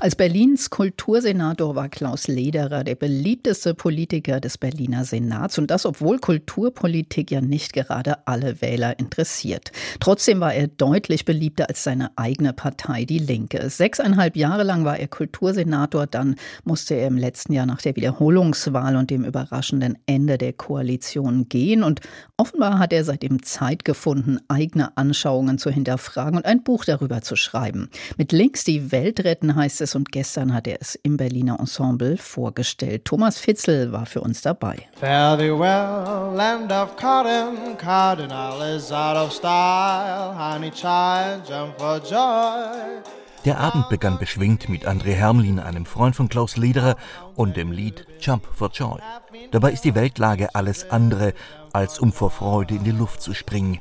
als Berlins Kultursenator war Klaus Lederer der beliebteste Politiker des Berliner Senats und das, obwohl Kulturpolitik ja nicht gerade alle Wähler interessiert. Trotzdem war er deutlich beliebter als seine eigene Partei, die Linke. Sechseinhalb Jahre lang war er Kultursenator, dann musste er im letzten Jahr nach der Wiederholungswahl und dem überraschenden Ende der Koalition gehen und offenbar hat er seitdem Zeit gefunden, eigene Anschauungen zu hinterfragen und ein Buch darüber zu schreiben. Mit Links die Welt retten heißt es es und gestern hat er es im Berliner Ensemble vorgestellt. Thomas Fitzel war für uns dabei. Fare thee well, land of cotton, cardinal is out of style, honey child, jump for joy. Der Abend begann beschwingt mit André Hermlin, einem Freund von Klaus Lederer, und dem Lied Jump for Joy. Dabei ist die Weltlage alles andere, als um vor Freude in die Luft zu springen.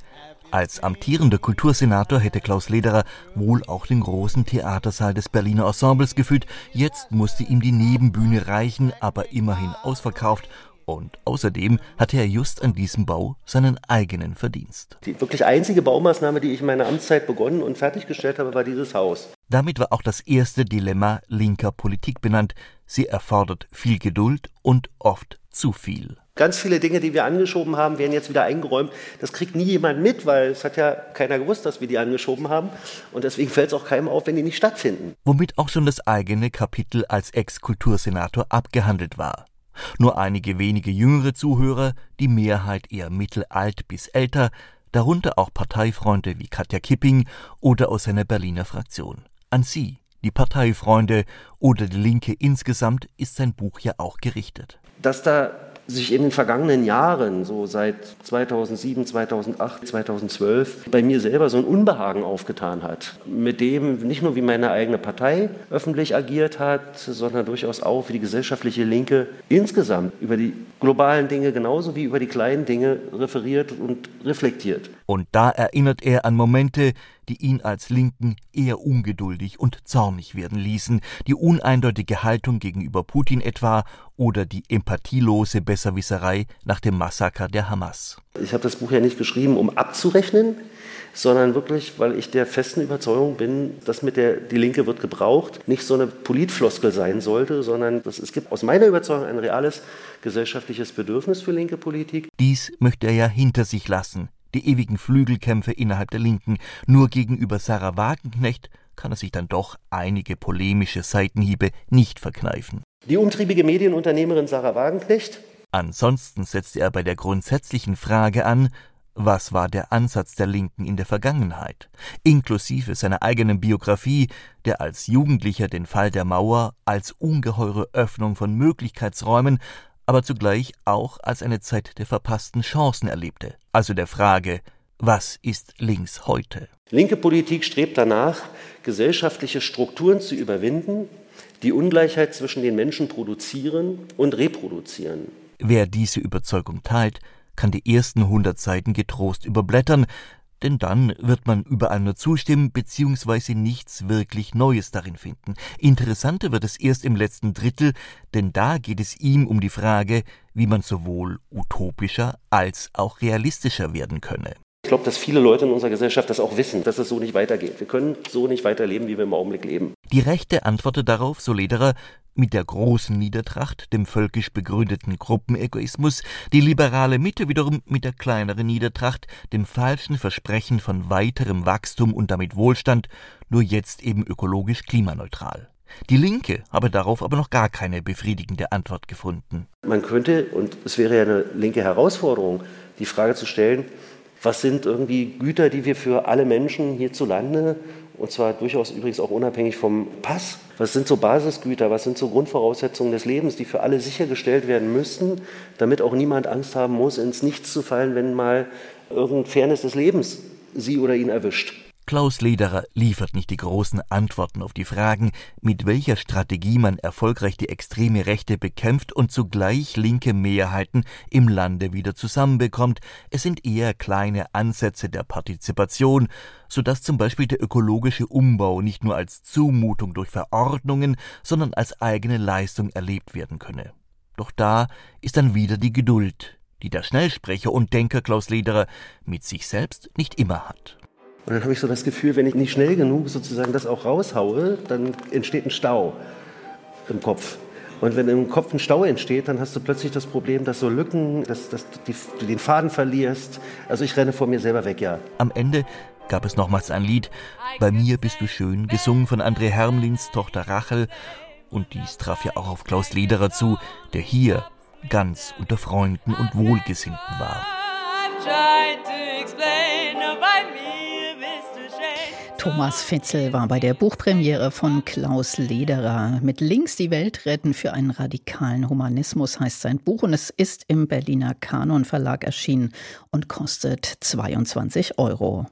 Als amtierender Kultursenator hätte Klaus Lederer wohl auch den großen Theatersaal des Berliner Ensembles gefüllt. Jetzt musste ihm die Nebenbühne reichen, aber immerhin ausverkauft. Und außerdem hatte er just an diesem Bau seinen eigenen Verdienst. Die wirklich einzige Baumaßnahme, die ich in meiner Amtszeit begonnen und fertiggestellt habe, war dieses Haus. Damit war auch das erste Dilemma linker Politik benannt. Sie erfordert viel Geduld und oft zu viel. Ganz viele Dinge, die wir angeschoben haben, werden jetzt wieder eingeräumt. Das kriegt nie jemand mit, weil es hat ja keiner gewusst, dass wir die angeschoben haben. Und deswegen fällt es auch keinem auf, wenn die nicht stattfinden. Womit auch schon das eigene Kapitel als Ex-Kultursenator abgehandelt war. Nur einige wenige jüngere Zuhörer, die Mehrheit eher mittelalt bis älter, darunter auch Parteifreunde wie Katja Kipping oder aus seiner Berliner Fraktion. An sie, die Parteifreunde oder die Linke insgesamt, ist sein Buch ja auch gerichtet. Dass da sich in den vergangenen Jahren, so seit 2007, 2008, 2012, bei mir selber so ein Unbehagen aufgetan hat, mit dem nicht nur wie meine eigene Partei öffentlich agiert hat, sondern durchaus auch wie die gesellschaftliche Linke insgesamt über die globalen Dinge genauso wie über die kleinen Dinge referiert und reflektiert. Und da erinnert er an Momente, die ihn als Linken eher ungeduldig und zornig werden ließen, die uneindeutige Haltung gegenüber Putin etwa oder die empathielose Besserwisserei nach dem Massaker der Hamas. Ich habe das Buch ja nicht geschrieben, um abzurechnen, sondern wirklich, weil ich der festen Überzeugung bin, dass mit der Die Linke wird gebraucht nicht so eine Politfloskel sein sollte, sondern dass es gibt aus meiner Überzeugung ein reales gesellschaftliches Bedürfnis für linke Politik. Dies möchte er ja hinter sich lassen die ewigen Flügelkämpfe innerhalb der Linken. Nur gegenüber Sarah Wagenknecht kann er sich dann doch einige polemische Seitenhiebe nicht verkneifen. Die umtriebige Medienunternehmerin Sarah Wagenknecht. Ansonsten setzte er bei der grundsätzlichen Frage an, was war der Ansatz der Linken in der Vergangenheit, inklusive seiner eigenen Biografie, der als Jugendlicher den Fall der Mauer als ungeheure Öffnung von Möglichkeitsräumen aber zugleich auch als eine Zeit der verpassten Chancen erlebte, also der Frage, was ist links heute? Linke Politik strebt danach, gesellschaftliche Strukturen zu überwinden, die Ungleichheit zwischen den Menschen produzieren und reproduzieren. Wer diese Überzeugung teilt, kann die ersten 100 Seiten getrost überblättern, denn dann wird man überall nur zustimmen bzw. nichts wirklich Neues darin finden. Interessanter wird es erst im letzten Drittel, denn da geht es ihm um die Frage, wie man sowohl utopischer als auch realistischer werden könne. Ich glaube, dass viele Leute in unserer Gesellschaft das auch wissen, dass es so nicht weitergeht. Wir können so nicht weiterleben, wie wir im Augenblick leben. Die Rechte antwortet darauf, so Lederer, mit der großen Niedertracht, dem völkisch begründeten Gruppenegoismus, die liberale Mitte wiederum mit der kleineren Niedertracht, dem falschen Versprechen von weiterem Wachstum und damit Wohlstand, nur jetzt eben ökologisch klimaneutral. Die Linke habe darauf aber noch gar keine befriedigende Antwort gefunden. Man könnte, und es wäre ja eine linke Herausforderung, die Frage zu stellen, was sind irgendwie Güter, die wir für alle Menschen hierzulande, und zwar durchaus übrigens auch unabhängig vom Pass, was sind so Basisgüter, was sind so Grundvoraussetzungen des Lebens, die für alle sichergestellt werden müssten, damit auch niemand Angst haben muss, ins Nichts zu fallen, wenn mal irgendein Fairness des Lebens sie oder ihn erwischt. Klaus Lederer liefert nicht die großen Antworten auf die Fragen, mit welcher Strategie man erfolgreich die extreme Rechte bekämpft und zugleich linke Mehrheiten im Lande wieder zusammenbekommt. Es sind eher kleine Ansätze der Partizipation, so dass zum Beispiel der ökologische Umbau nicht nur als Zumutung durch Verordnungen, sondern als eigene Leistung erlebt werden könne. Doch da ist dann wieder die Geduld, die der Schnellsprecher und Denker Klaus Lederer mit sich selbst nicht immer hat. Und dann habe ich so das Gefühl, wenn ich nicht schnell genug sozusagen das auch raushaue, dann entsteht ein Stau im Kopf. Und wenn im Kopf ein Stau entsteht, dann hast du plötzlich das Problem, dass so Lücken, dass, dass die, du den Faden verlierst. Also ich renne vor mir selber weg, ja. Am Ende gab es nochmals ein Lied, Bei mir bist du schön, gesungen von André Hermlins Tochter Rachel. Und dies traf ja auch auf Klaus Lederer zu, der hier ganz unter Freunden und Wohlgesinnten war. Thomas Fetzel war bei der Buchpremiere von Klaus Lederer. Mit Links die Welt retten für einen radikalen Humanismus heißt sein Buch und es ist im Berliner Kanon Verlag erschienen und kostet 22 Euro.